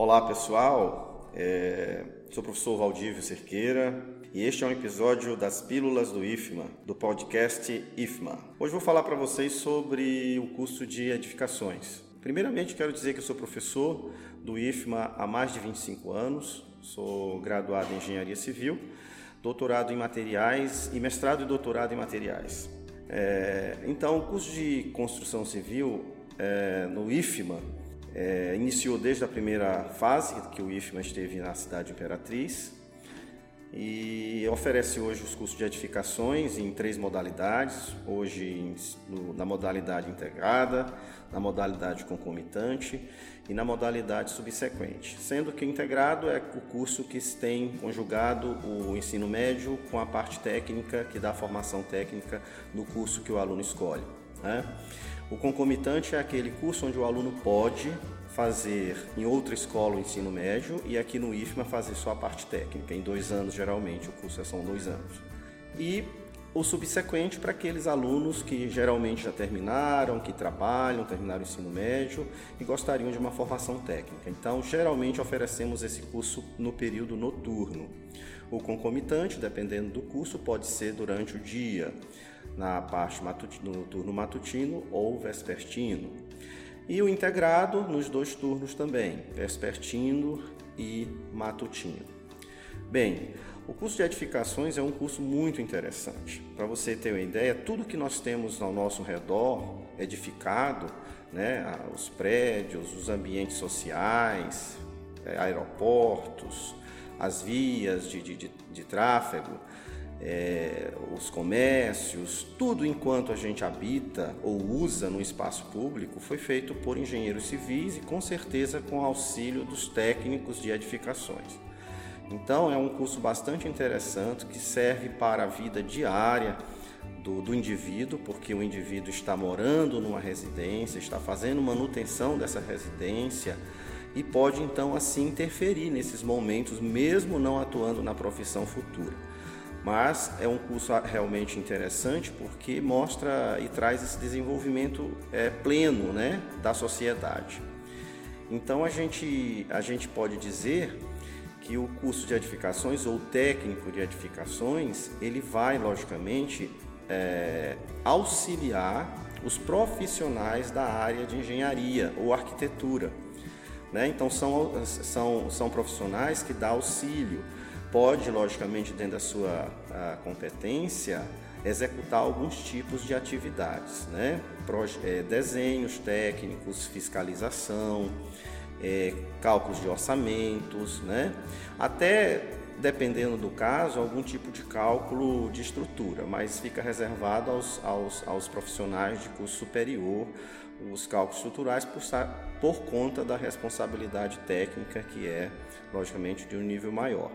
Olá pessoal, é... sou o professor Valdívio Cerqueira e este é um episódio das Pílulas do IFMA, do podcast IFMA. Hoje vou falar para vocês sobre o curso de edificações. Primeiramente, quero dizer que sou professor do IFMA há mais de 25 anos, sou graduado em Engenharia Civil, doutorado em materiais e mestrado e doutorado em materiais. É... então, o curso de construção civil é, no IFMA é, iniciou desde a primeira fase que o IFMA esteve na cidade Imperatriz e oferece hoje os cursos de edificações em três modalidades, hoje no, na modalidade integrada, na modalidade concomitante e na modalidade subsequente, sendo que integrado é o curso que tem conjugado o ensino médio com a parte técnica que dá a formação técnica no curso que o aluno escolhe. Né? O concomitante é aquele curso onde o aluno pode fazer em outra escola o ensino médio e aqui no IFMA fazer só a parte técnica, em dois anos geralmente, o curso é são dois anos. E o subsequente para aqueles alunos que geralmente já terminaram, que trabalham, terminaram o ensino médio e gostariam de uma formação técnica. Então, geralmente oferecemos esse curso no período noturno. O concomitante, dependendo do curso, pode ser durante o dia, na parte matutino, no turno matutino ou vespertino. E o integrado nos dois turnos também, vespertino e matutino. Bem, o curso de edificações é um curso muito interessante. Para você ter uma ideia, tudo que nós temos ao nosso redor edificado, né, os prédios, os ambientes sociais, é, aeroportos, as vias de, de, de, de tráfego, é, os comércios, tudo enquanto a gente habita ou usa no espaço público foi feito por engenheiros civis e com certeza com auxílio dos técnicos de edificações. Então é um curso bastante interessante que serve para a vida diária do, do indivíduo, porque o indivíduo está morando numa residência, está fazendo manutenção dessa residência e pode então assim interferir nesses momentos, mesmo não atuando na profissão futura. Mas é um curso realmente interessante porque mostra e traz esse desenvolvimento é, pleno né, da sociedade. Então a gente, a gente pode dizer que o curso de edificações ou técnico de edificações ele vai logicamente é, auxiliar os profissionais da área de engenharia ou arquitetura. Né? Então são, são, são profissionais que dão auxílio pode, logicamente, dentro da sua competência, executar alguns tipos de atividades, né? É, desenhos técnicos, fiscalização, é, cálculos de orçamentos, né? Até dependendo do caso, algum tipo de cálculo de estrutura, mas fica reservado aos, aos, aos profissionais de curso superior os cálculos estruturais por, por conta da responsabilidade técnica que é, logicamente, de um nível maior.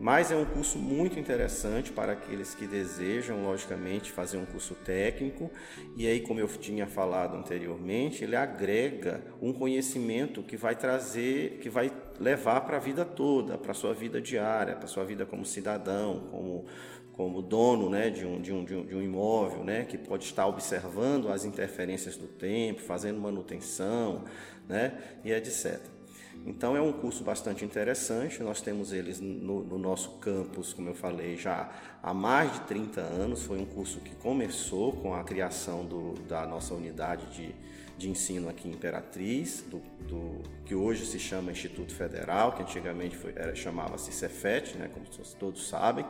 Mas é um curso muito interessante para aqueles que desejam, logicamente, fazer um curso técnico. E aí, como eu tinha falado anteriormente, ele agrega um conhecimento que vai trazer, que vai levar para a vida toda, para a sua vida diária, para a sua vida como cidadão, como, como dono né, de, um, de, um, de, um, imóvel, né, que pode estar observando as interferências do tempo, fazendo manutenção né, e etc. Então é um curso bastante interessante, nós temos eles no, no, nosso campus, como eu falei, já há mais de 30 anos. Foi um curso que começou com a criação do, da nossa unidade de, de ensino aqui em Imperatriz, do, do, que hoje se chama Instituto Federal, que antigamente chamava-se Cefet, né, como todos sabem.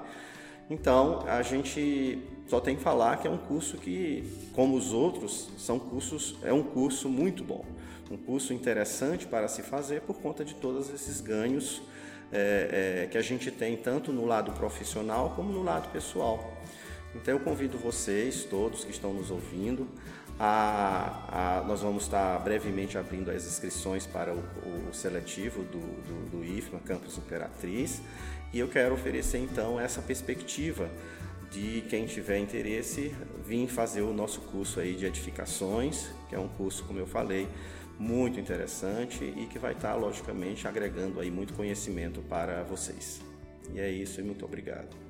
Então, a gente só tem que falar que é um curso que, como os outros, são cursos, é um curso muito bom, um curso interessante para se fazer por conta de todos esses ganhos é, é, que a gente tem tanto no lado profissional como no lado pessoal. Então, eu convido vocês, todos que estão nos ouvindo, a, a, nós vamos estar brevemente abrindo as inscrições para o, o seletivo do, do, do IFMA Campus Imperatriz e eu quero oferecer então essa perspectiva de quem tiver interesse vir fazer o nosso curso aí de edificações, que é um curso, como eu falei, muito interessante e que vai estar logicamente agregando aí muito conhecimento para vocês. E é isso e muito obrigado.